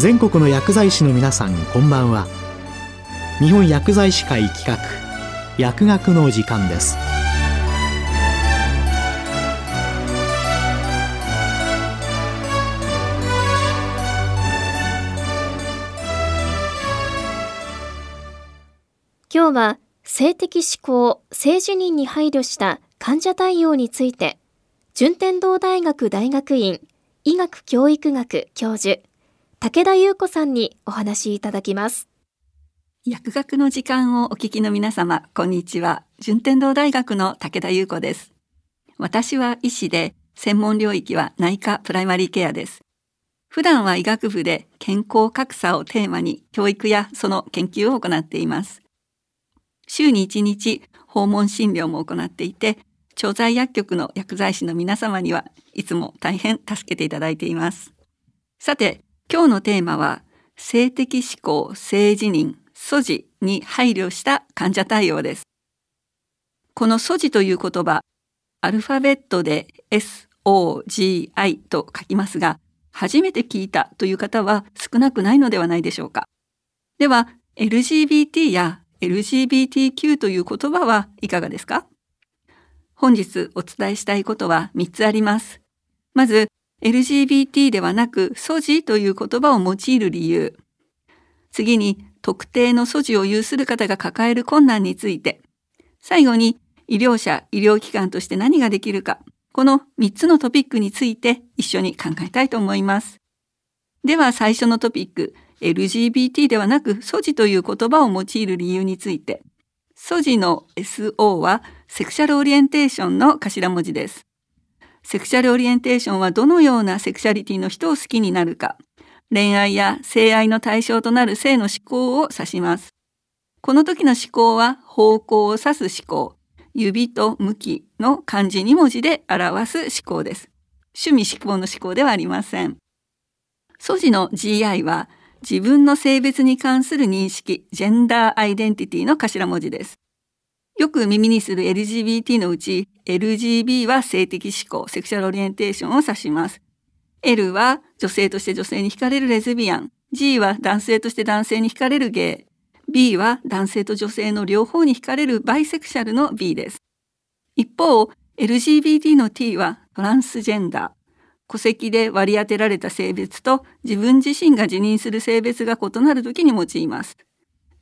全国の薬剤師の皆さんこんばんは。日本薬剤師会企画薬学の時間です。今日は性的指向、性自認に配慮した患者対応について、順天堂大学大学院医学教育学教授、武田優子さんにお話いただきます。薬学の時間をお聞きの皆様、こんにちは。順天堂大学の武田優子です。私は医師で、専門領域は内科プライマリーケアです。普段は医学部で健康格差をテーマに教育やその研究を行っています。週に1日訪問診療も行っていて、調剤薬局の薬剤師の皆様にはいつも大変助けていただいています。さて、今日のテーマは、性的思考、性自認、素地に配慮した患者対応です。この素地という言葉、アルファベットで SOGI と書きますが、初めて聞いたという方は少なくないのではないでしょうか。では、LGBT や LGBTQ という言葉はいかがですか？本日お伝えしたいことは3つあります。まず、LGBT ではなく、素地という言葉を用いる理由。次に、特定の素地を有する方が抱える困難について。最後に、医療者、医療機関として何ができるか。この3つのトピックについて一緒に考えたいと思います。では最初のトピック、LGBT ではなく、素地という言葉を用いる理由について。素地の SO はセクシャルオリエンテーションの頭文字です。セクシャルオリエンテーションはどのようなセクシャリティの人を好きになるか、恋愛や性愛の対象となる性の思考を指します。この時の思考は方向を指す思考、指と向きの漢字2文字で表す思考です。趣味思考の思考ではありません。素地の GI は自分の性別に関する認識、ジェンダーアイデンティティの頭文字です。よく耳にする LGBT のうち、LGB は性的思考、セクシャルオリエンテーションを指します。L は女性として女性に惹かれるレズビアン。G は男性として男性に惹かれるゲイ。B は男性と女性の両方に惹かれるバイセクシャルの B です。一方、LGBT の T はトランスジェンダー。戸籍で割り当てられた性別と自分自身が自認する性別が異なる時に用います。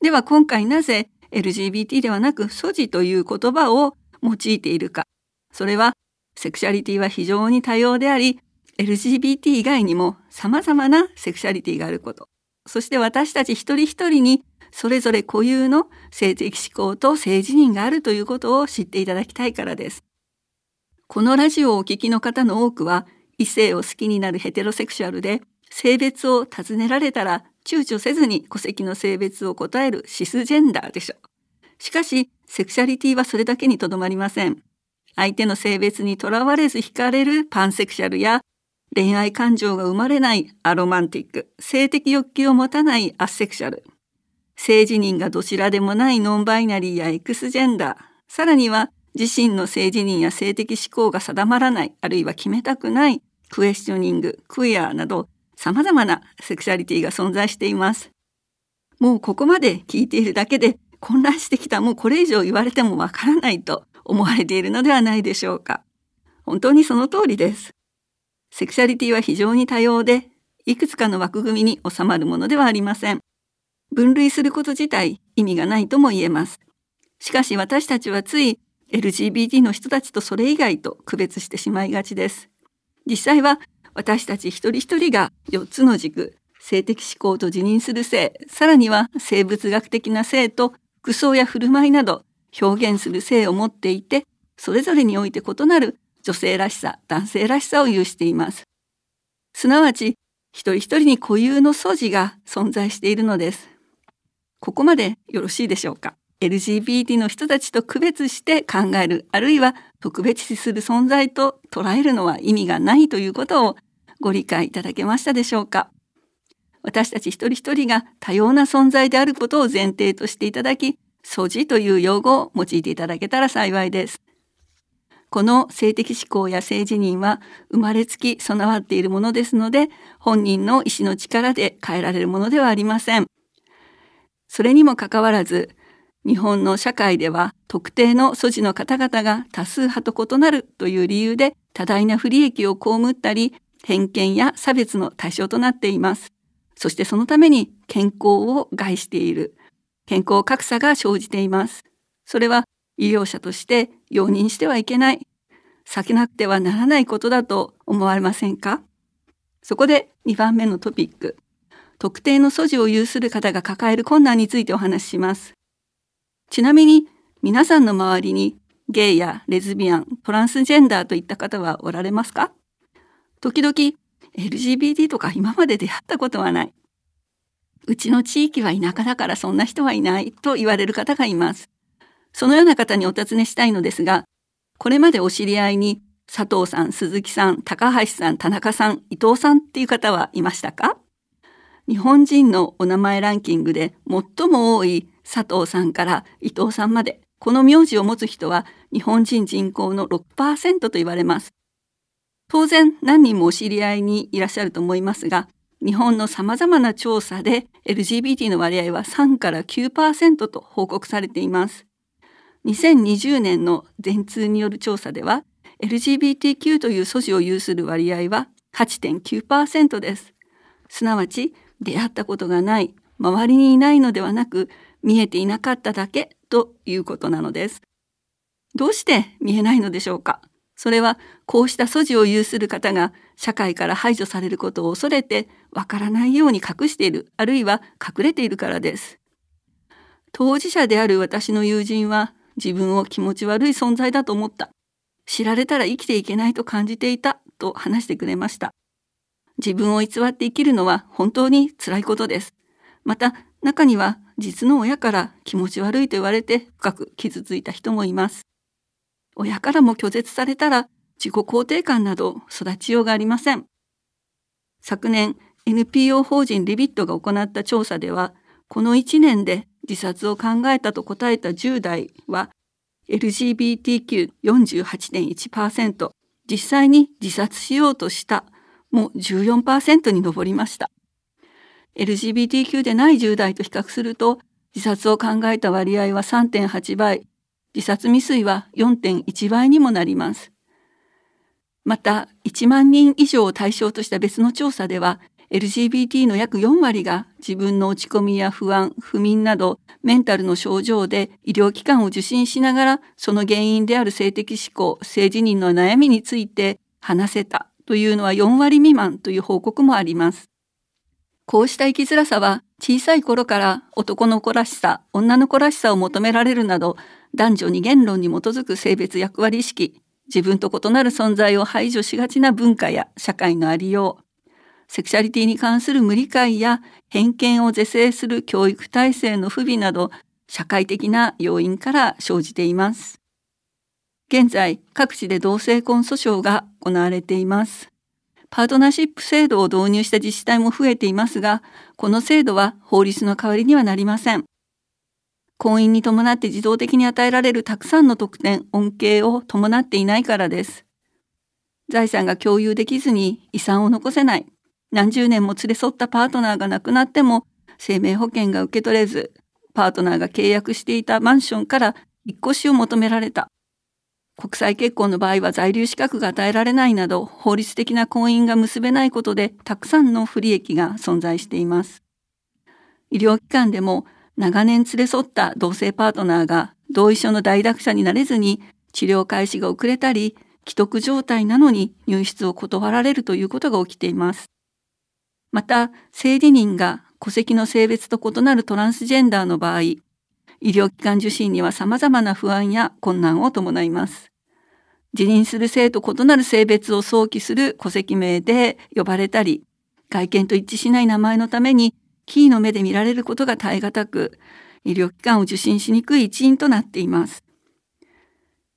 では今回なぜ LGBT ではなく素地という言葉を用いているか。それはセクシャリティは非常に多様であり LGBT 以外にも様々なセクシャリティがあること。そして私たち一人一人にそれぞれ固有の性的思考と性自認があるということを知っていただきたいからです。このラジオをお聞きの方の多くは異性を好きになるヘテロセクシュアルで性別を尋ねられたら躊躇せずに戸籍の性別を答えるシスジェンダーでしょう。しかし、セクシャリティはそれだけにとどまりません。相手の性別にとらわれず惹かれるパンセクシャルや恋愛感情が生まれないアロマンティック、性的欲求を持たないアセクシャル、性自認がどちらでもないノンバイナリーやエクスジェンダー、さらには自身の性自認や性的思考が定まらない、あるいは決めたくないクエスチョニング、クイアなど様々なセクシャリティが存在しています。もうここまで聞いているだけで混乱してきたもうこれ以上言われてもわからないと思われているのではないでしょうか。本当にその通りです。セクシャリティは非常に多様で、いくつかの枠組みに収まるものではありません。分類すること自体意味がないとも言えます。しかし私たちはつい LGBT の人たちとそれ以外と区別してしまいがちです。実際は私たち一人一人が4つの軸、性的思考と自認する性、さらには生物学的な性と服装や振る舞いなど表現する性を持っていて、それぞれにおいて異なる女性らしさ、男性らしさを有しています。すなわち、一人一人に固有の素地が存在しているのです。ここまでよろしいでしょうか？LGBT の人たちと区別して考える、あるいは特別視する存在と捉えるのは意味がないということをご理解いただけましたでしょうか？私たち一人一人が多様な存在であることを前提としていただき、素地という用語を用いていただけたら幸いです。この性的指向や性自認は生まれつき備わっているものですので本人の意志の力で変えられるものではありません。それにもかかわらず日本の社会では特定の素地の方々が多数派と異なるという理由で多大な不利益を被ったり偏見や差別の対象となっています。そしてそのために健康を害している健康格差が生じています。それは医療者として容認してはいけない、避けなくてはならないことだと思われませんか？そこで2番目のトピック、特定の素地を有する方が抱える困難についてお話しします。ちなみに皆さんの周りにゲイやレズビアン、トランスジェンダーといった方はおられますか？時々 LGBT とか今まで出会ったことはない。うちの地域は田舎だからそんな人はいないと言われる方がいます。そのような方にお尋ねしたいのですが、これまでお知り合いに佐藤さん、鈴木さん、高橋さん、田中さん、伊藤さんっていう方はいましたか？日本人のお名前ランキングで最も多い佐藤さんから伊藤さんまで、この名字を持つ人は日本人人口の6%と言われます。当然何人もお知り合いにいらっしゃると思いますが、日本の様々な調査で LGBT の割合は3から9%と報告されています。2020年の全通による調査では LGBTQ という素地を有する割合は8.9%です。すなわち出会ったことがない、周りにいないのではなく見えていなかっただけということなのです。どうして見えないのでしょうか？それはこうした素地を有する方が社会から排除されることを恐れてわからないように隠しているあるいは隠れているからです。当事者である私の友人は自分を気持ち悪い存在だと思った。知られたら生きていけないと感じていたと話してくれました。自分を偽って生きるのは本当に辛いことです。また中には実の親から気持ち悪いと言われて深く傷ついた人もいます。親からも拒絶されたら自己肯定感など育ちようがありません。昨年 NPO 法人リビットが行った調査ではこの1年で自殺を考えたと答えた10代は LGBTQ48.1%、実際に自殺しようとしたも14%に上りました。LGBTQ でない10代と比較すると自殺を考えた割合は3.8倍、自殺未遂は4.1倍にもなります。また、1万人以上を対象とした別の調査では、LGBT の約4割が自分の落ち込みや不安、不眠などメンタルの症状で医療機関を受診しながらその原因である性的思考、性自認の悩みについて話せたというのは4割未満という報告もあります。こうした生きづらさは小さい頃から男の子らしさ、女の子らしさを求められるなど男女二元論に基づく性別役割意識、自分と異なる存在を排除しがちな文化や社会のありよう、セクシャリティに関する無理解や偏見を是正する教育体制の不備など社会的な要因から生じています。現在、各地で同性婚訴訟が行われています。パートナーシップ制度を導入した自治体も増えていますが、この制度は法律の代わりにはなりません。婚姻に伴って自動的に与えられるたくさんの特典、恩恵を伴っていないからです。財産が共有できずに遺産を残せない。何十年も連れ添ったパートナーが亡くなっても生命保険が受け取れず、パートナーが契約していたマンションから引っ越しを求められた。国際結婚の場合は在留資格が与えられないなど法律的な婚姻が結べないことでたくさんの不利益が存在しています。医療機関でも長年連れ添った同性パートナーが同意書の代諾者になれずに治療開始が遅れたり既得状態なのに入室を断られるということが起きています。また、性自認が戸籍の性別と異なるトランスジェンダーの場合、医療機関受診には様々な不安や困難を伴います。自認する性と異なる性別を想起する戸籍名で呼ばれたり、外見と一致しない名前のためにキーの目で見られることが耐え難く、医療機関を受診しにくい一因となっています。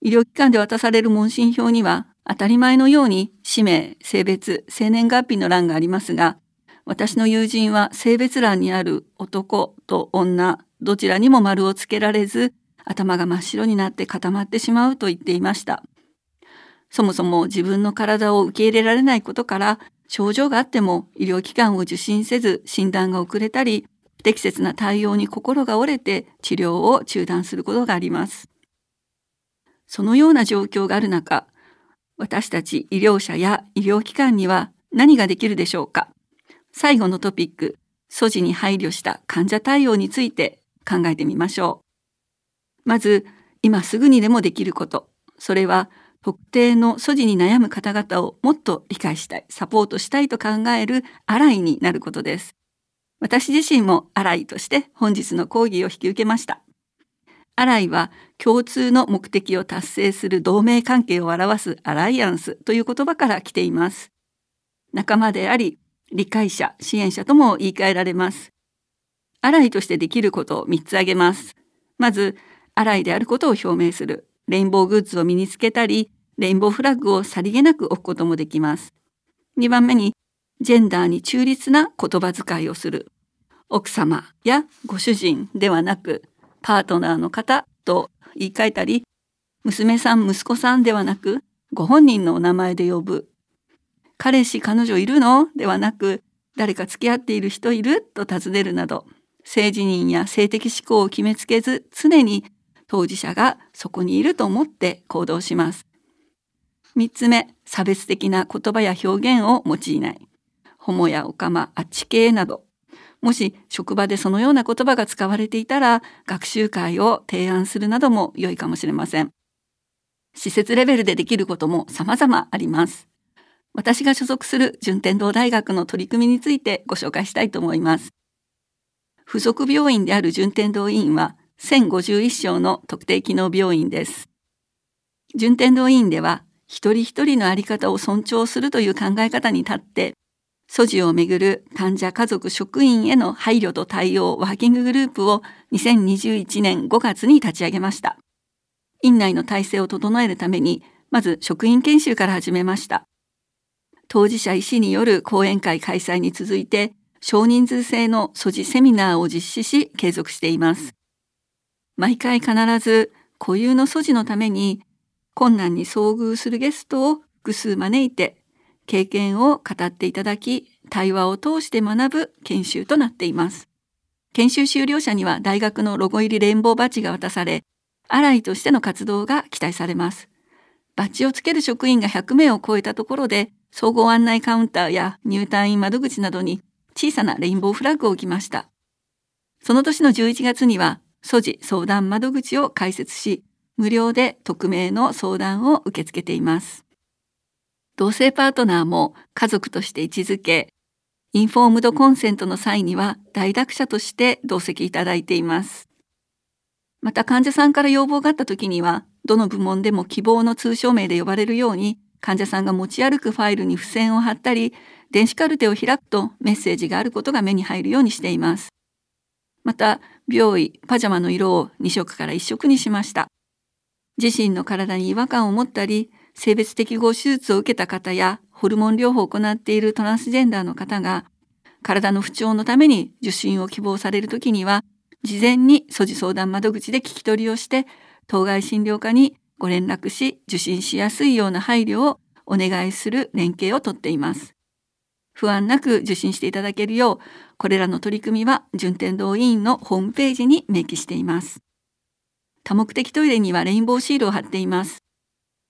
医療機関で渡される問診票には、当たり前のように氏名、性別、生年月日の欄がありますが、私の友人は性別欄にある男と女どちらにも丸をつけられず頭が真っ白になって固まってしまうと言っていましたそもそも自分の体を受け入れられないことから症状があっても医療機関を受診せず診断が遅れたり不適切な対応に心が折れて治療を中断することがあります。そのような状況がある中、私たち医療者や医療機関には何ができるでしょうか最後のトピック、素地に配慮した患者対応について考えてみましょう。まず、今すぐにでもできること。それは、特定の素地に悩む方々をもっと理解したい、サポートしたいと考えるアライになることです。私自身もアライとして本日の講義を引き受けました。アライは共通の目的を達成する同盟関係を表すアライアンスという言葉から来ています。仲間であり、理解者、支援者とも言い換えられます。アライとしてできることを3つ挙げます。まず、アライであることを表明する。レインボーグッズを身につけたり、レインボーフラッグをさりげなく置くこともできます。2番目に、ジェンダーに中立な言葉遣いをする。奥様やご主人ではなく、パートナーの方と言い換えたり、娘さん、息子さんではなく、ご本人のお名前で呼ぶ。彼氏、彼女いるの？ではなく、誰か付き合っている人いる？と尋ねるなど、性自認や性的思考を決めつけず、常に当事者がそこにいると思って行動します。三つ目、差別的な言葉や表現を用いない。ホモやオカマ、あっち系など。もし職場でそのような言葉が使われていたら、学習会を提案するなども良いかもしれません。施設レベルでできることも様々あります。私が所属する順天堂大学の取り組みについてご紹介したいと思います。付属病院である順天堂医院は1051床の特定機能病院です。順天堂医院では、一人一人のあり方を尊重するという考え方に立って、素地をめぐる患者家族職員への配慮と対応ワーキンググループを2021年5月に立ち上げました。院内の体制を整えるために、まず職員研修から始めました。当事者医師による講演会開催に続いて、少人数制の素地セミナーを実施し継続しています。毎回必ず固有の素地のために困難に遭遇するゲストを複数招いて経験を語っていただき対話を通して学ぶ研修となっています。研修修了者には大学のロゴ入りレインボーバッジが渡され、アライとしての活動が期待されます。バッジをつける職員が100名を超えたところで、総合案内カウンターや入退院窓口などに小さなレインボーフラッグを置きました。その年の11月には素地相談窓口を開設し、無料で匿名の相談を受け付けています。同性パートナーも家族として位置づけ、インフォームドコンセントの際には代読者として同席いただいています。また患者さんから要望があった時には、どの部門でも希望の通称名で呼ばれるように、患者さんが持ち歩くファイルに付箋を貼ったり、電子カルテを開くとメッセージがあることが目に入るようにしています。また、病衣、パジャマの色を2色から1色にしました。自身の体に違和感を持ったり、性別適合手術を受けた方や、ホルモン療法を行っているトランスジェンダーの方が、体の不調のために受診を希望されるときには、事前に素地相談窓口で聞き取りをして、当該診療科にご連絡し、受診しやすいような配慮をお願いする連携をとっています。不安なく受診していただけるよう、これらの取り組みは順天堂医院のホームページに明記しています。多目的トイレにはレインボーシールを貼っています。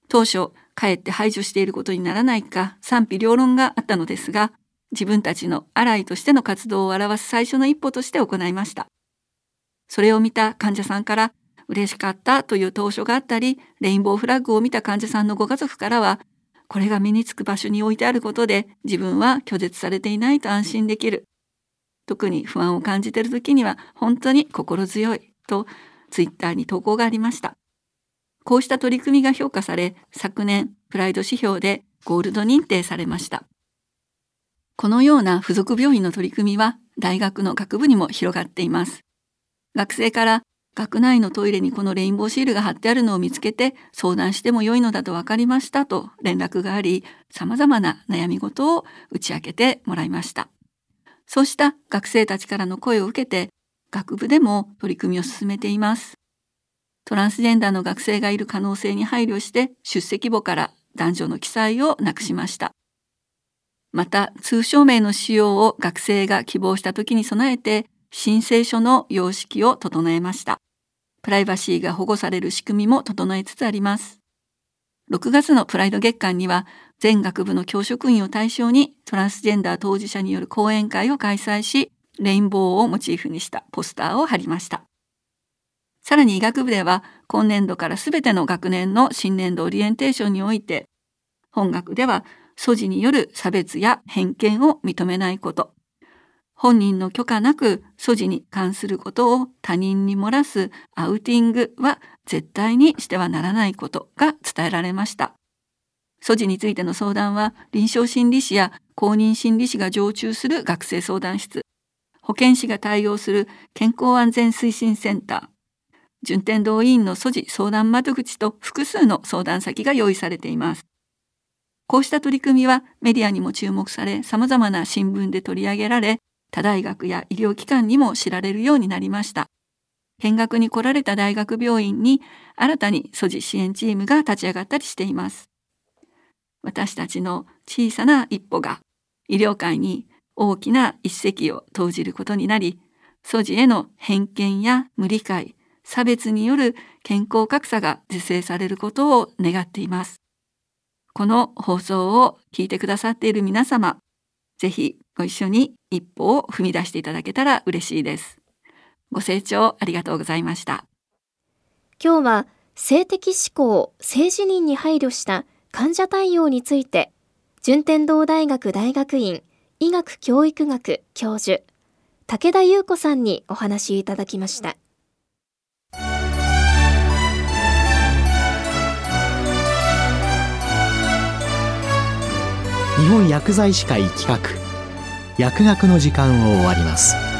当初、かえって排除していることにならないか賛否両論があったのですが、自分たちのアライとしての活動を表す最初の一歩として行いました。それを見た患者さんから嬉しかったという当初があったり、レインボーフラッグを見た患者さんのご家族からは、これが身につく場所に置いてあることで自分は拒絶されていないと安心できる。特に不安を感じている時には本当に心強いとツイッターに投稿がありました。こうした取り組みが評価され、昨年プライド指標でゴールド認定されました。このような付属病院の取り組みは大学の学部にも広がっています。学生から学内のトイレにこのレインボーシールが貼ってあるのを見つけて相談しても良いのだと分かりましたと連絡があり、様々な悩み事を打ち明けてもらいました。そうした学生たちからの声を受けて、学部でも取り組みを進めています。トランスジェンダーの学生がいる可能性に配慮して出席簿から男女の記載をなくしました。また、通称名の使用を学生が希望した時に備えて、申請書の様式を整えました。プライバシーが保護される仕組みも整えつつあります。6月のプライド月間には、全学部の教職員を対象にトランスジェンダー当事者による講演会を開催し、レインボーをモチーフにしたポスターを貼りました。さらに医学部では今年度からすべての学年の新年度オリエンテーションにおいて、本学では素地による差別や偏見を認めないこと、本人の許可なく素地に関することを他人に漏らすアウティングは絶対にしてはならないことが伝えられました。素地についての相談は臨床心理士や公認心理士が常駐する学生相談室、保健師が対応する健康安全推進センター、順天堂委員の素地相談窓口と複数の相談先が用意されています。こうした取り組みはメディアにも注目され、様々な新聞で取り上げられ、他大学や医療機関にも知られるようになりました。見学に来られた大学病院に新たに素地支援チームが立ち上がったりしています。私たちの小さな一歩が医療界に大きな一石を投じることになり、素地への偏見や無理解、差別による健康格差が是正されることを願っています。この放送を聞いてくださっている皆様、ぜひご一緒に一歩を踏み出していただけたら嬉しいです。ご清聴ありがとうございました。今日は性的指向、性自認に配慮した患者対応について、順天堂大学大学院医学教育学教授、武田優子さんにお話いただきました。日本薬剤師会企画。薬学の時間を終わります。